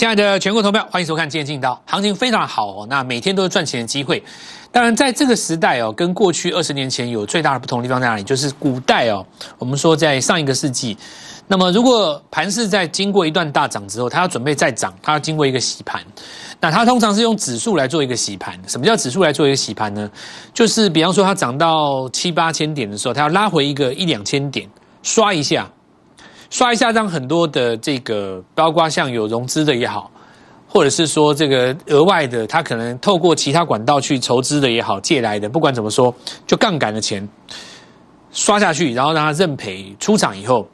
亲爱的全国投票，欢迎收看《今天进刀》，行情非常好哦。那每天都是赚钱的机会。当然，在这个时代哦，跟过去二十年前有最大的不同地方在哪里？就是古代哦，我们说在上一个世纪，那么如果盘市在经过一段大涨之后，它要准备再涨，它要经过一个洗盘。那它通常是用指数来做一个洗盘。什么叫指数来做一个洗盘呢？就是比方说它涨到七八千点的时候，它要拉回一个一两千点，刷一下。刷一下，让很多的这个，包括像有融资的也好，或者是说这个额外的，他可能透过其他管道去筹资的也好，借来的，不管怎么说，就杠杆的钱刷下去，然后让他认赔出场以后，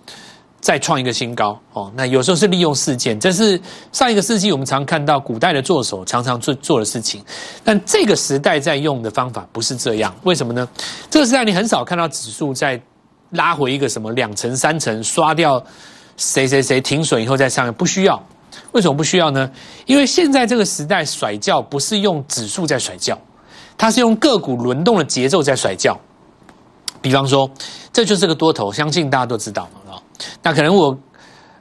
再创一个新高哦。那有时候是利用事件，这是上一个世纪我们常看到古代的作手常常做做的事情，但这个时代在用的方法不是这样，为什么呢？这个时代你很少看到指数在。拉回一个什么两层三层，刷掉谁谁谁停损以后再上，不需要。为什么不需要呢？因为现在这个时代甩轿不是用指数在甩轿，它是用个股轮动的节奏在甩轿。比方说，这就是个多头，相信大家都知道啊。那可能我。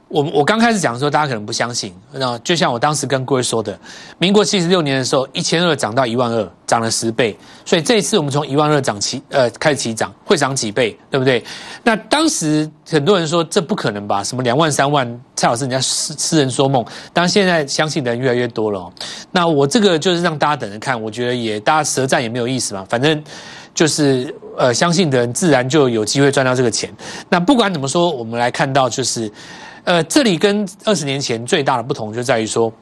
我我刚开始讲的时候，大家可能不相信。那就像我当时跟各位说的，民国七十六年的时候，一千二涨到一万二，涨了十倍。所以这一次我们从一万二涨起，呃，开始起涨，会涨几倍，对不对？那当时很多人说这不可能吧？什么两万三万？蔡老师，人家痴痴人说梦。当然现在相信的人越来越多了。那我这个就是让大家等着看。我觉得也大家舌战也没有意思嘛。反正就是呃，相信的人自然就有机会赚到这个钱。那不管怎么说，我们来看到就是。呃，这里跟二十年前最大的不同就在于说，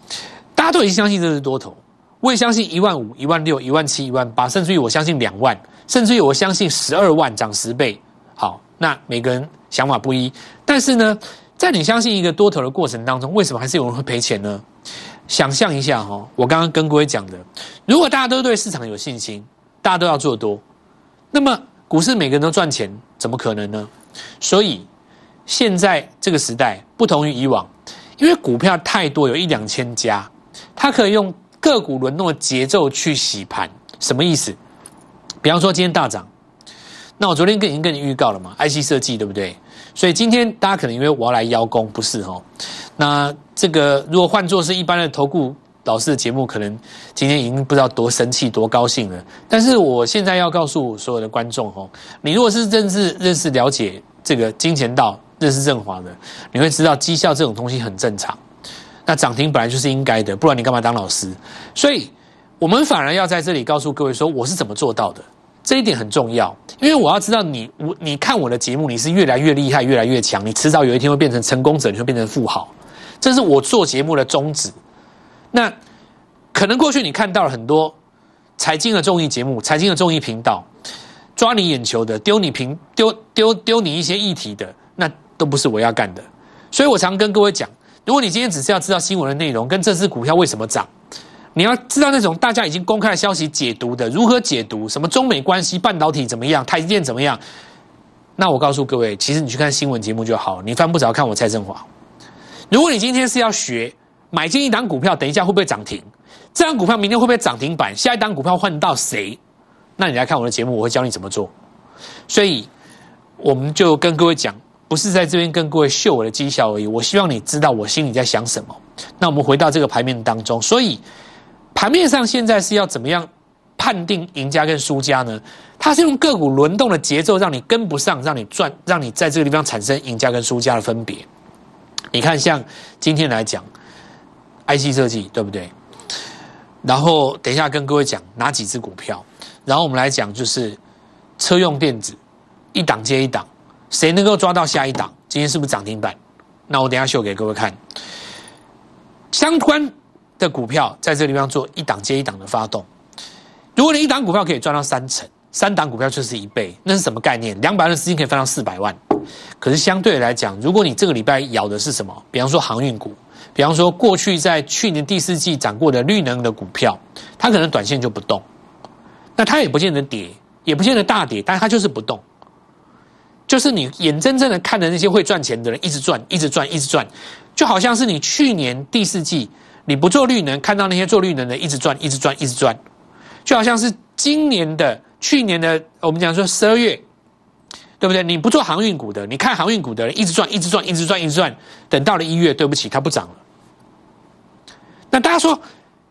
大家都已经相信这是多头，我也相信一万五、一万六、一万七、一万八，甚至于我相信两万，甚至于我相信十二万涨十倍。好，那每个人想法不一，但是呢，在你相信一个多头的过程当中，为什么还是有人会赔钱呢？想象一下哈，我刚刚跟各位讲的，如果大家都对市场有信心，大家都要做多，那么股市每个人都赚钱，怎么可能呢？所以。现在这个时代不同于以往，因为股票太多，有一两千家，它可以用个股轮动的节奏去洗盘。什么意思？比方说今天大涨，那我昨天跟已经跟你预告了嘛，IC 设计对不对？所以今天大家可能因为我要来邀功，不是哦。那这个如果换作是一般的投顾老师的节目，可能今天已经不知道多生气、多高兴了。但是我现在要告诉所有的观众哦，你如果是认识、认识、了解这个金钱道。这是振华的，你会知道绩效这种东西很正常。那涨停本来就是应该的，不然你干嘛当老师？所以，我们反而要在这里告诉各位说，我是怎么做到的。这一点很重要，因为我要知道你，我你看我的节目，你是越来越厉害，越来越强，你迟早有一天会变成成功者，你会变成富豪。这是我做节目的宗旨。那可能过去你看到了很多财经的综艺节目、财经的综艺频道，抓你眼球的，丢你平丢丢丢你一些议题的，都不是我要干的，所以我常跟各位讲，如果你今天只是要知道新闻的内容跟这支股票为什么涨，你要知道那种大家已经公开的消息解读的如何解读，什么中美关系、半导体怎么样、台积电怎么样，那我告诉各位，其实你去看新闻节目就好，你翻不着看我蔡振华。如果你今天是要学买进一档股票，等一下会不会涨停？这档股票明天会不会涨停板？下一档股票换到谁？那你来看我的节目，我会教你怎么做。所以我们就跟各位讲。不是在这边跟各位秀我的绩效而已，我希望你知道我心里在想什么。那我们回到这个盘面当中，所以盘面上现在是要怎么样判定赢家跟输家呢？它是用个股轮动的节奏让你跟不上，让你赚，让你在这个地方产生赢家跟输家的分别。你看，像今天来讲，IC 设计对不对？然后等一下跟各位讲哪几只股票，然后我们来讲就是车用电子，一档接一档。谁能够抓到下一档？今天是不是涨停板？那我等下秀给各位看。相关的股票在这个地方做一档接一档的发动。如果你一档股票可以赚到三成，三档股票就是一倍，那是什么概念？两百万的资金可以翻到四百万。可是相对来讲，如果你这个礼拜咬的是什么？比方说航运股，比方说过去在去年第四季涨过的绿能的股票，它可能短线就不动。那它也不见得跌，也不见得大跌，但它就是不动。就是你眼睁睁的看着那些会赚钱的人一直赚，一直赚，一直赚，就好像是你去年第四季你不做绿能，看到那些做绿能的一直赚，一直赚，一直赚，就好像是今年的、去年的，我们讲说十二月，对不对？你不做航运股的，你看航运股的人一直赚，一直赚，一直赚，一直赚，等到了一月，对不起，它不涨了。那大家说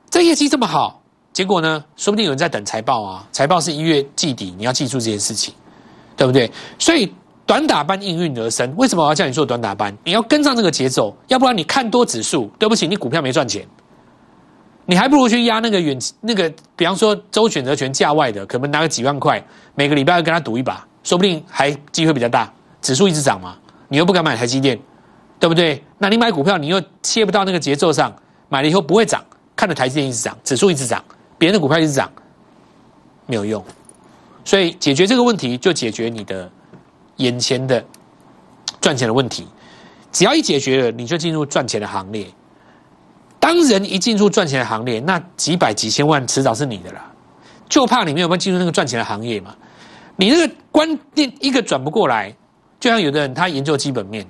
这业绩这么好，结果呢？说不定有人在等财报啊，财报是一月季底，你要记住这件事情，对不对？所以短打班应运而生。为什么我要叫你做短打班？你要跟上这个节奏，要不然你看多指数，对不起，你股票没赚钱。你还不如去压那个远那个，比方说周选择权价外的，可能拿个几万块，每个礼拜要跟他赌一把，说不定还机会比较大。指数一直涨嘛，你又不敢买台积电，对不对？那你买股票，你又切不到那个节奏上，买了以后不会涨，看着台积电一直涨，指数一直涨，别人的股票一直涨，没有用。所以解决这个问题，就解决你的眼前的赚钱的问题。只要一解决了，你就进入赚钱的行列。当人一进入赚钱的行列，那几百几千万迟早是你的啦。就怕你没有办法进入那个赚钱的行业嘛。你那个观念一个转不过来，就像有的人他研究基本面，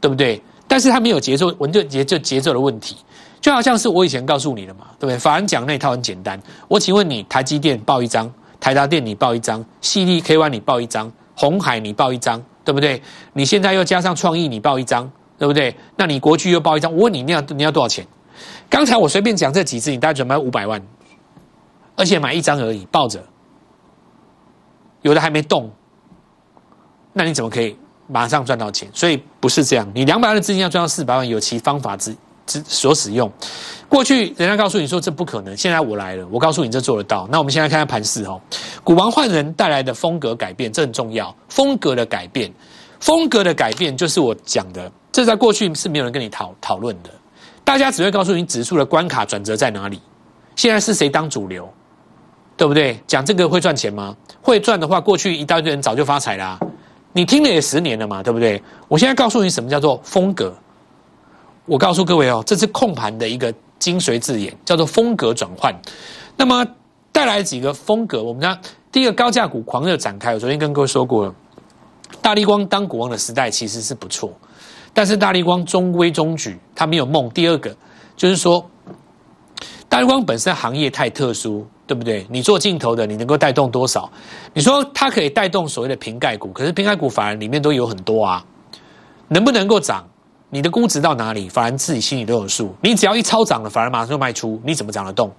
对不对？但是他没有节奏，我就节就节奏的问题。就好像是我以前告诉你的嘛，对不对？法人讲那套很简单。我请问你，台积电报一张，台达电你报一张，细粒 K Y 你报一张，红海你报一张，对不对？你现在又加上创意你报一张，对不对？那你国巨又报一张，我问你，你要你要多少钱？刚才我随便讲这几次，你大概准备五百万，而且买一张而已，抱着，有的还没动，那你怎么可以马上赚到钱？所以不是这样，你两百万的资金要赚到四百万，有其方法之之所使用。过去人家告诉你说这不可能，现在我来了，我告诉你这做得到。那我们现在看看盘势哦，股王换人带来的风格改变，这很重要。风格的改变，风格的改变就是我讲的，这在过去是没有人跟你讨讨论的。大家只会告诉你指数的关卡转折在哪里，现在是谁当主流，对不对？讲这个会赚钱吗？会赚的话，过去一大堆人早就发财啦。你听了也十年了嘛，对不对？我现在告诉你什么叫做风格。我告诉各位哦，这是控盘的一个精髓字眼，叫做风格转换。那么带来几个风格，我们讲第一个高价股狂热展开。我昨天跟各位说过了，大力光当股王的时代其实是不错。但是大力光中规中矩，它没有梦。第二个就是说，大力光本身行业太特殊，对不对？你做镜头的，你能够带动多少？你说它可以带动所谓的瓶盖股，可是瓶盖股反而里面都有很多啊，能不能够涨？你的估值到哪里？反而自己心里都有数。你只要一超涨了，反而马上就卖出，你怎么涨得动？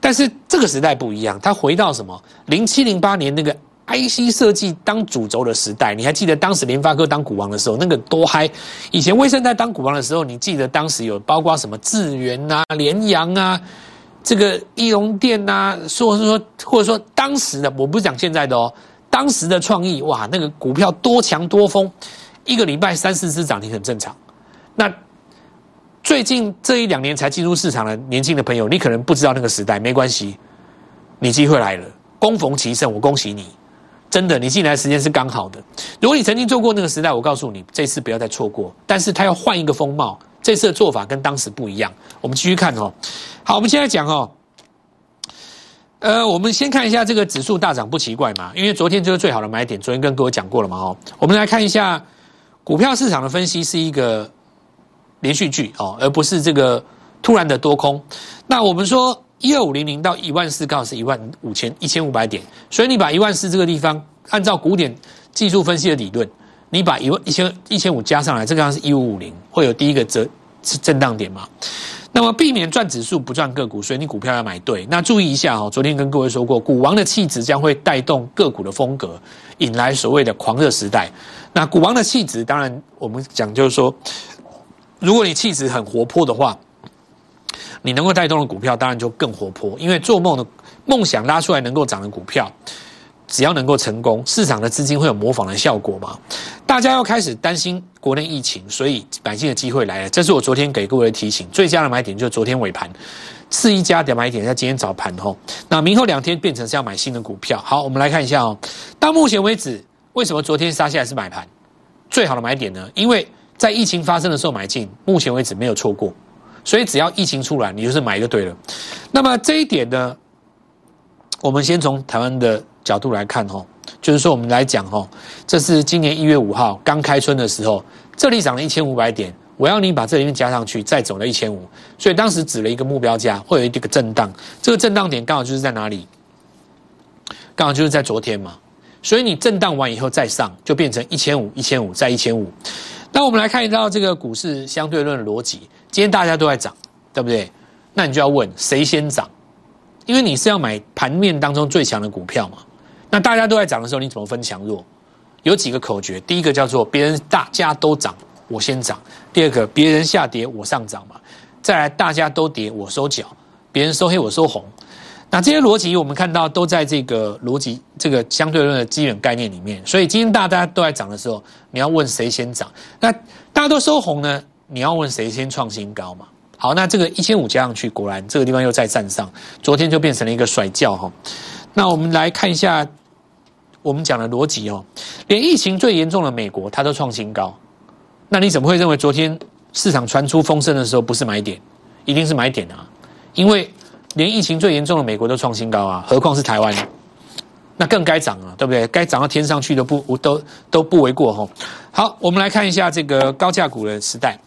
但是这个时代不一样，它回到什么？零七零八年那个。IC 设计当主轴的时代，你还记得当时联发科当股王的时候，那个多嗨！以前威盛在当股王的时候，你记得当时有包括什么智源啊、联阳啊、这个易龙电啊，说是说或者说当时的，我不是讲现在的哦，当时的创意哇，那个股票多强多疯，一个礼拜三四只涨停很正常。那最近这一两年才进入市场的年轻的朋友，你可能不知道那个时代，没关系，你机会来了，恭逢其盛，我恭喜你。真的，你进来的时间是刚好的。如果你曾经做过那个时代，我告诉你，这次不要再错过。但是他要换一个风貌，这次的做法跟当时不一样。我们继续看哦。好，我们现在讲哦。呃，我们先看一下这个指数大涨不奇怪嘛，因为昨天就是最好的买点。昨天跟各位讲过了嘛，哦。我们来看一下股票市场的分析是一个连续剧哦，而不是这个突然的多空。那我们说。一二五零零到一万四，刚好是一万五千一千五百点，所以你把一万四这个地方，按照古典技术分析的理论，你把一万一千一千五加上来，这个方是一五五零，会有第一个折是震荡点嘛？那么避免赚指数不赚个股，所以你股票要买对。那注意一下哦，昨天跟各位说过，股王的气质将会带动个股的风格，引来所谓的狂热时代。那股王的气质，当然我们讲就是说，如果你气质很活泼的话。你能够带动的股票当然就更活泼，因为做梦的梦想拉出来能够涨的股票，只要能够成功，市场的资金会有模仿的效果嘛？大家要开始担心国内疫情，所以买进的机会来了。这是我昨天给各位的提醒，最佳的买点就是昨天尾盘，次一家的买点在今天早盘吼。那明后两天变成是要买新的股票。好，我们来看一下哦。到目前为止，为什么昨天杀下来是买盘？最好的买点呢？因为在疫情发生的时候买进，目前为止没有错过。所以只要疫情出来，你就是买就对了。那么这一点呢，我们先从台湾的角度来看哦，就是说我们来讲哦，这是今年一月五号刚开春的时候，这里涨了一千五百点，我要你把这里面加上去，再走了一千五，所以当时指了一个目标价，会有一个震荡，这个震荡点刚好就是在哪里？刚好就是在昨天嘛，所以你震荡完以后再上，就变成一千五、一千五再一千五。那我们来看一道这个股市相对论的逻辑。今天大家都在涨，对不对？那你就要问谁先涨，因为你是要买盘面当中最强的股票嘛。那大家都在涨的时候，你怎么分强弱？有几个口诀，第一个叫做别人大家都涨，我先涨；第二个别人下跌，我上涨嘛。再来大家都跌，我收脚；别人收黑，我收红。那这些逻辑我们看到都在这个逻辑这个相对论的基本概念里面。所以今天大家都在涨的时候，你要问谁先涨？那大家都收红呢？你要问谁先创新高嘛？好，那这个一千五加上去，果然这个地方又再站上，昨天就变成了一个甩轿哈。那我们来看一下我们讲的逻辑哦，连疫情最严重的美国，它都创新高，那你怎么会认为昨天市场传出风声的时候不是买点，一定是买点啊？因为连疫情最严重的美国都创新高啊，何况是台湾，那更该涨啊，对不对？该涨到天上去都不都都不为过吼。好，我们来看一下这个高价股的时代。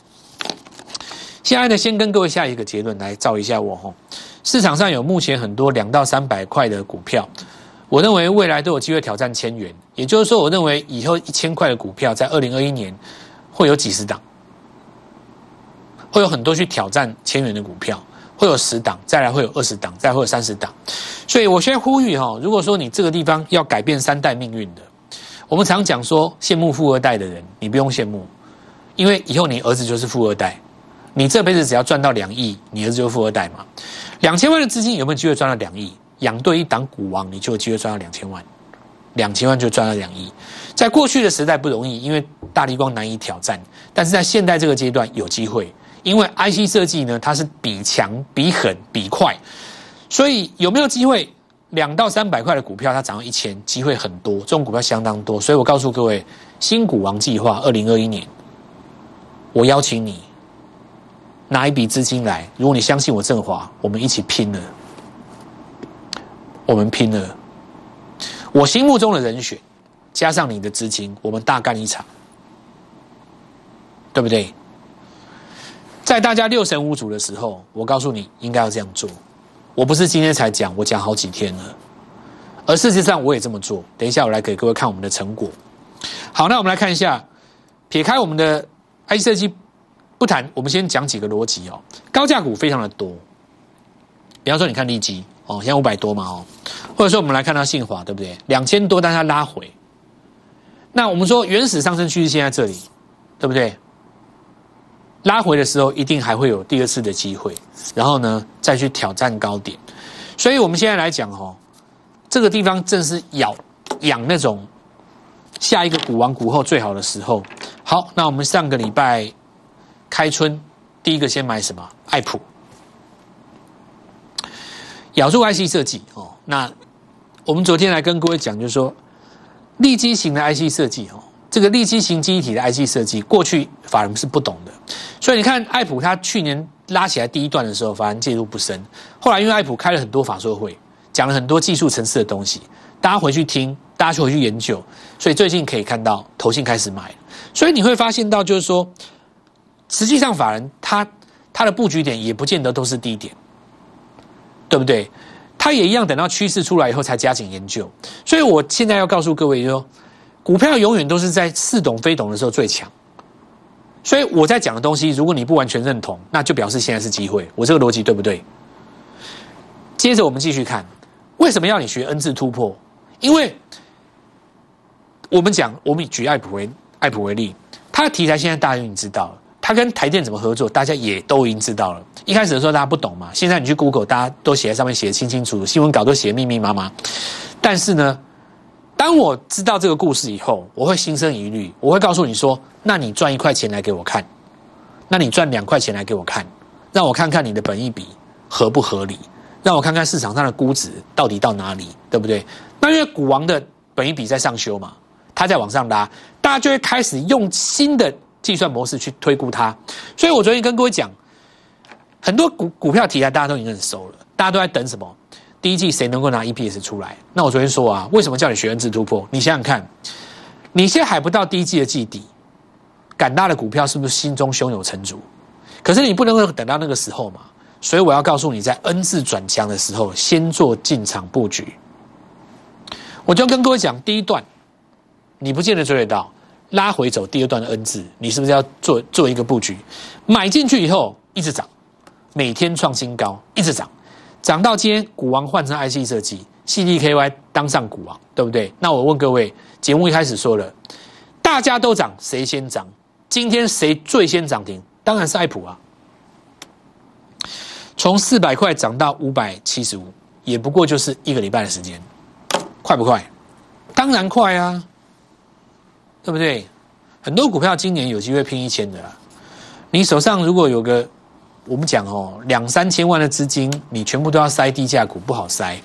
现在呢，先跟各位下一个结论来照一下我吼。市场上有目前很多两到三百块的股票，我认为未来都有机会挑战千元。也就是说，我认为以后一千块的股票在二零二一年会有几十档，会有很多去挑战千元的股票，会有十档，再来会有二十档，再会有三十档。所以我先呼吁哈，如果说你这个地方要改变三代命运的，我们常讲说羡慕富二代的人，你不用羡慕，因为以后你儿子就是富二代。你这辈子只要赚到两亿，你儿子就富二代嘛？两千万的资金有没有机会赚到两亿？养对一档股王，你就有机会赚到两千万。两千万就赚到两亿，在过去的时代不容易，因为大力光难以挑战。但是在现代这个阶段有机会，因为 IC 设计呢，它是比强、比狠、比快，所以有没有机会？两到三百块的股票，它涨到一千，机会很多。这种股票相当多，所以我告诉各位，新股王计划二零二一年，我邀请你。拿一笔资金来，如果你相信我振华，我们一起拼了，我们拼了，我心目中的人选，加上你的资金，我们大干一场，对不对？在大家六神无主的时候，我告诉你应该要这样做。我不是今天才讲，我讲好几天了，而事实上我也这么做。等一下我来给各位看我们的成果。好，那我们来看一下，撇开我们的 IC 设计。不谈，我们先讲几个逻辑哦。高价股非常的多，比方说你看利基哦，现在五百多嘛哦，或者说我们来看到信华，对不对？两千多，但它拉回。那我们说原始上升趋势线在这里，对不对？拉回的时候一定还会有第二次的机会，然后呢再去挑战高点。所以我们现在来讲哦，这个地方正是咬养那种下一个股王股后最好的时候。好，那我们上个礼拜。开春，第一个先买什么？爱普，咬住 IC 设计哦。那我们昨天来跟各位讲，就是说，立基型的 IC 设计哦，这个立基型记忆体的 IC 设计，过去法人是不懂的。所以你看，爱普它去年拉起来第一段的时候，法人介入不深。后来因为爱普开了很多法说会，讲了很多技术层次的东西，大家回去听，大家去回去研究，所以最近可以看到投信开始买。所以你会发现到，就是说。实际上，法人他他的布局点也不见得都是低点，对不对？他也一样，等到趋势出来以后才加紧研究。所以我现在要告诉各位，就说股票永远都是在似懂非懂的时候最强。所以我在讲的东西，如果你不完全认同，那就表示现在是机会。我这个逻辑对不对？接着我们继续看，为什么要你学 N 字突破？因为我们讲，我们举爱普为爱普为例，它的题材现在大家已经知道了。它跟台电怎么合作，大家也都已经知道了。一开始的时候大家不懂嘛，现在你去 Google，大家都写在上面写的清清楚楚，新闻稿都写的密密麻麻。但是呢，当我知道这个故事以后，我会心生疑虑，我会告诉你说：，那你赚一块钱来给我看，那你赚两块钱来给我看，让我看看你的本意比合不合理，让我看看市场上的估值到底到哪里，对不对？那因为股王的本意比在上修嘛，它在往上拉，大家就会开始用新的。计算模式去推估它，所以我昨天跟各位讲，很多股股票题材大家都已经很熟了，大家都在等什么？第一季谁能够拿 EPS 出来？那我昨天说啊，为什么叫你学恩智突破？你想想看，你现在还不到第一季的季底，敢大的股票是不是心中胸有成竹？可是你不能够等到那个时候嘛，所以我要告诉你，在 N 字转强的时候，先做进场布局。我就跟各位讲，第一段你不见得追得到。拉回走第二段的 N 字，你是不是要做做一个布局？买进去以后一直涨，每天创新高，一直涨，涨到今天股王换成 IC 设计，CDKY 当上股王，对不对？那我问各位，节目一开始说了，大家都涨，谁先涨？今天谁最先涨停？当然是爱普啊，从四百块涨到五百七十五，也不过就是一个礼拜的时间，快不快？当然快啊，对不对？很多股票今年有机会拼一千的啦。你手上如果有个，我们讲哦，两三千万的资金，你全部都要塞低价股，不好塞。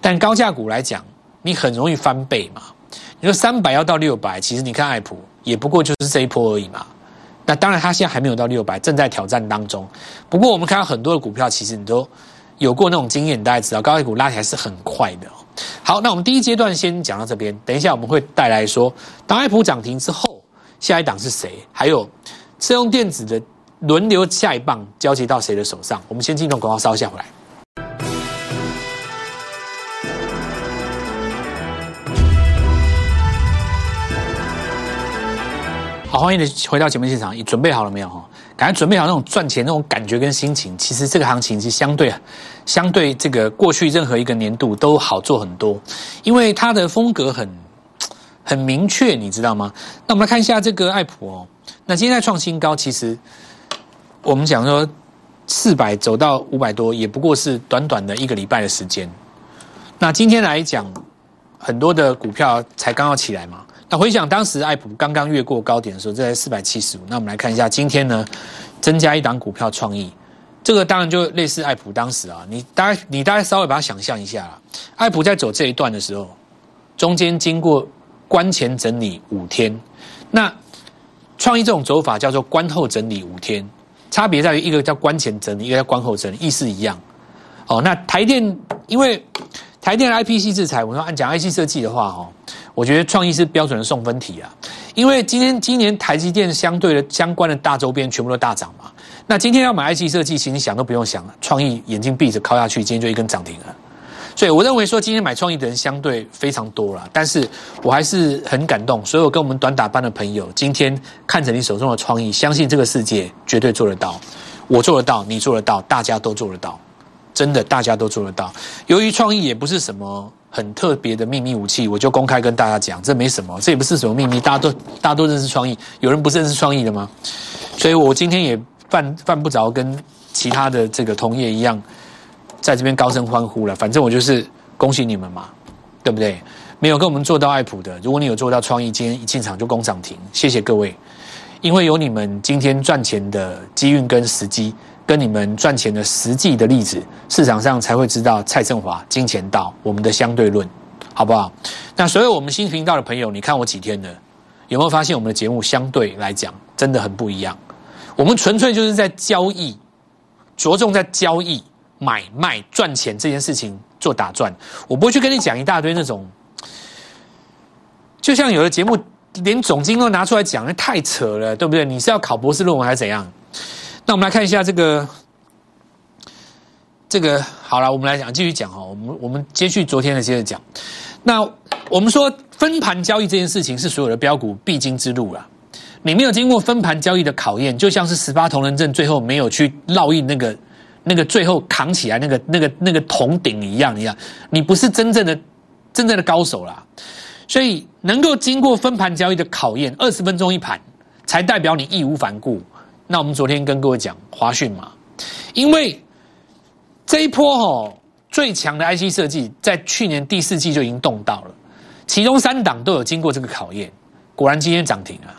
但高价股来讲，你很容易翻倍嘛。你说三百要到六百，其实你看爱普也不过就是这一波而已嘛。那当然，它现在还没有到六百，正在挑战当中。不过我们看到很多的股票，其实你都有过那种经验，大概知道高价股拉起来是很快的。好，那我们第一阶段先讲到这边，等一下我们会带来说，当爱普涨停之后，下一档是谁？还有车用电子的。轮流下一棒交接到谁的手上？我们先进入广告，稍下回来。好，欢迎你回到节目现场，你准备好了没有？哈，赶快准备好那种赚钱那种感觉跟心情。其实这个行情是相对相对这个过去任何一个年度都好做很多，因为它的风格很很明确，你知道吗？那我们来看一下这个爱普哦，那今天在创新高，其实。我们讲说，四百走到五百多，也不过是短短的一个礼拜的时间。那今天来讲，很多的股票才刚要起来嘛。那回想当时爱普刚刚越过高点的时候，在四百七十五。那我们来看一下今天呢，增加一档股票创意，这个当然就类似爱普当时啊，你大概你大概稍微把它想象一下啦。爱普在走这一段的时候，中间经过关前整理五天，那创意这种走法叫做关后整理五天。差别在于一个叫关前整理，一个叫关后整理，意思一样。哦，那台电因为台电的 IPC 制裁，我说按讲 IC 设计的话，哦，我觉得创意是标准的送分题啊。因为今天今年台积电相对的相关的大周边全部都大涨嘛，那今天要买 IC 设计，其实想都不用想了，创意眼睛闭着靠下去，今天就一根涨停了。所以我认为说今天买创意的人相对非常多了，但是我还是很感动。所有跟我们短打班的朋友，今天看着你手中的创意，相信这个世界绝对做得到，我做得到，你做得到，大家都做得到，真的大家都做得到。由于创意也不是什么很特别的秘密武器，我就公开跟大家讲，这没什么，这也不是什么秘密，大家都大家都认识创意，有人不认识创意的吗？所以我今天也犯犯不着跟其他的这个同业一样。在这边高声欢呼了，反正我就是恭喜你们嘛，对不对？没有跟我们做到爱普的，如果你有做到创意，今天一进场就攻涨停，谢谢各位，因为有你们今天赚钱的机运跟时机，跟你们赚钱的实际的例子，市场上才会知道蔡振华金钱道我们的相对论，好不好？那所有我们新频道的朋友，你看我几天了，有没有发现我们的节目相对来讲真的很不一样？我们纯粹就是在交易，着重在交易。买卖赚钱这件事情做打转，我不会去跟你讲一大堆那种，就像有的节目连总经都拿出来讲，那太扯了，对不对？你是要考博士论文还是怎样？那我们来看一下这个，这个好了，我们来讲继续讲哦。我们我们接续昨天的接着讲。那我们说分盘交易这件事情是所有的标股必经之路了。你没有经过分盘交易的考验，就像是十八铜人阵最后没有去烙印那个。那个最后扛起来那个那个那个铜鼎一样一样，你不是真正的真正的高手啦，所以能够经过分盘交易的考验，二十分钟一盘，才代表你义无反顾。那我们昨天跟各位讲华讯嘛，因为这一波哦最强的 IC 设计在去年第四季就已经动到了，其中三档都有经过这个考验，果然今天涨停啊。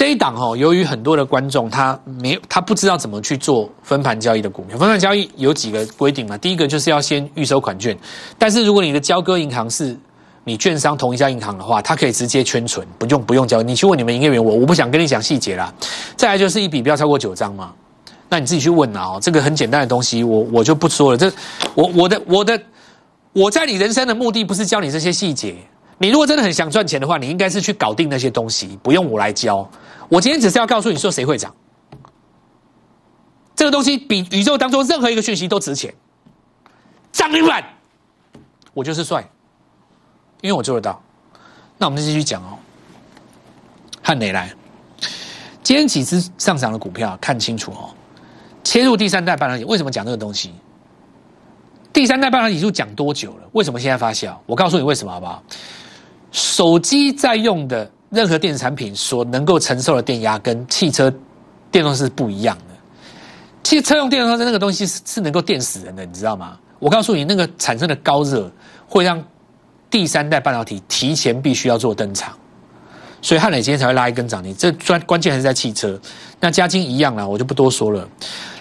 这一档哦，由于很多的观众他没他不知道怎么去做分盘交易的股票，分盘交易有几个规定嘛？第一个就是要先预收款券，但是如果你的交割银行是你券商同一家银行的话，它可以直接圈存，不用不用交。你去问你们营业员，我我不想跟你讲细节啦。再来就是一笔不要超过九张嘛，那你自己去问啦。哦，这个很简单的东西，我我就不说了。这我我的我的我在你人生的目的不是教你这些细节。你如果真的很想赚钱的话，你应该是去搞定那些东西，不用我来教。我今天只是要告诉你说谁会涨，这个东西比宇宙当中任何一个讯息都值钱。涨停板，我就是帅，因为我做得到。那我们就继续讲哦。汉磊来，今天几只上涨的股票看清楚哦，切入第三代半导体，为什么讲这个东西？第三代半导体术讲多久了？为什么现在发酵？我告诉你为什么好不好？手机在用的任何电子产品所能够承受的电压，跟汽车电动是不一样的。汽车用电动车那个东西是是能够电死人的，你知道吗？我告诉你，那个产生的高热会让第三代半导体提前必须要做登场，所以汉磊今天才会拉一根涨停。这专关键还是在汽车。那嘉金一样啦，我就不多说了。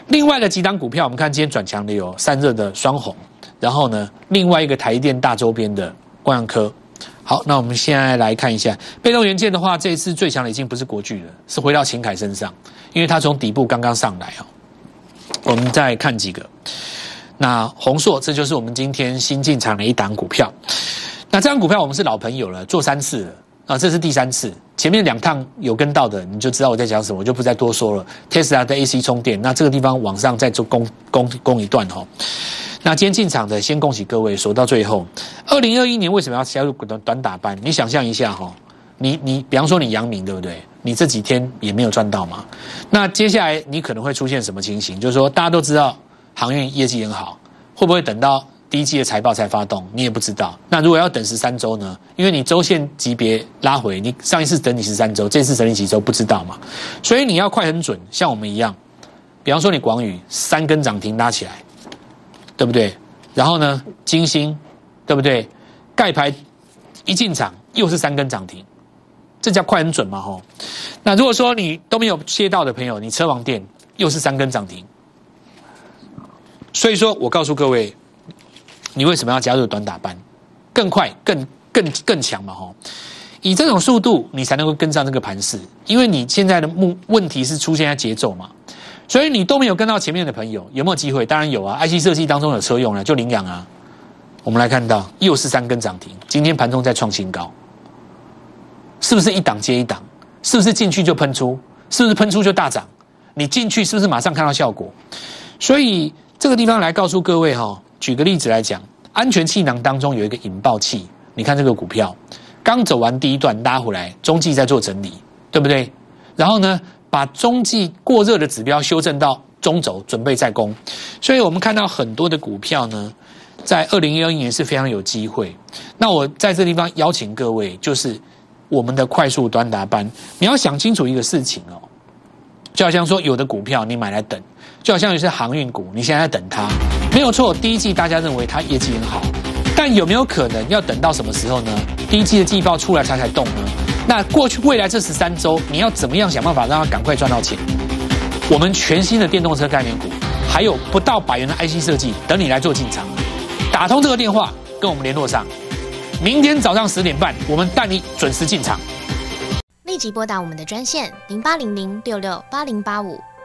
另外的几档股票，我们看今天转强的有散热的双红，然后呢，另外一个台电大周边的光阳科。好，那我们现在来看一下被动元件的话，这一次最强的已经不是国巨了，是回到秦凯身上，因为它从底部刚刚上来哦。我们再看几个，那宏硕，这就是我们今天新进场的一档股票。那这张股票我们是老朋友了，做三次了啊，这是第三次。前面两趟有跟到的，你就知道我在讲什么，我就不再多说了。Tesla 的 AC 充电，那这个地方往上再做攻攻攻一段哈。那今天进场的，先恭喜各位，守到最后。二零二一年为什么要加入短短打班？你想象一下哈，你你比方说你阳明对不对？你这几天也没有赚到嘛？那接下来你可能会出现什么情形？就是说大家都知道航运业绩很好，会不会等到第一季的财报才发动？你也不知道。那如果要等十三周呢？因为你周线级别拉回，你上一次等你十三周，这次等你几周不知道嘛？所以你要快很准，像我们一样。比方说你广宇三根涨停拉起来，对不对？然后呢，金星，对不对？盖牌一进场又是三根涨停。这叫快很准嘛吼？那如果说你都没有切到的朋友，你车王店又是三根涨停，所以说我告诉各位，你为什么要加入短打班？更快、更更更强嘛吼？以这种速度，你才能够跟上这个盘势，因为你现在的目问题是出现在节奏嘛，所以你都没有跟到前面的朋友，有没有机会？当然有啊！IC 设计当中有车用了，就领养啊。我们来看到又是三根涨停，今天盘中在创新高。是不是一档接一档？是不是进去就喷出？是不是喷出就大涨？你进去是不是马上看到效果？所以这个地方来告诉各位哈，举个例子来讲，安全气囊当中有一个引爆器，你看这个股票刚走完第一段拉回来，中继在做整理，对不对？然后呢，把中继过热的指标修正到中轴，准备再攻。所以我们看到很多的股票呢，在二零二一年是非常有机会。那我在这地方邀请各位，就是。我们的快速端达班，你要想清楚一个事情哦，就好像说有的股票你买来等，就好像有些航运股，你现在在等它，没有错。第一季大家认为它业绩很好，但有没有可能要等到什么时候呢？第一季的季报出来它才动呢？那过去未来这十三周，你要怎么样想办法让它赶快赚到钱？我们全新的电动车概念股，还有不到百元的 IC 设计，等你来做进场。打通这个电话，跟我们联络上。明天早上十点半，我们带你准时进场。立即拨打我们的专线零八零零六六八零八五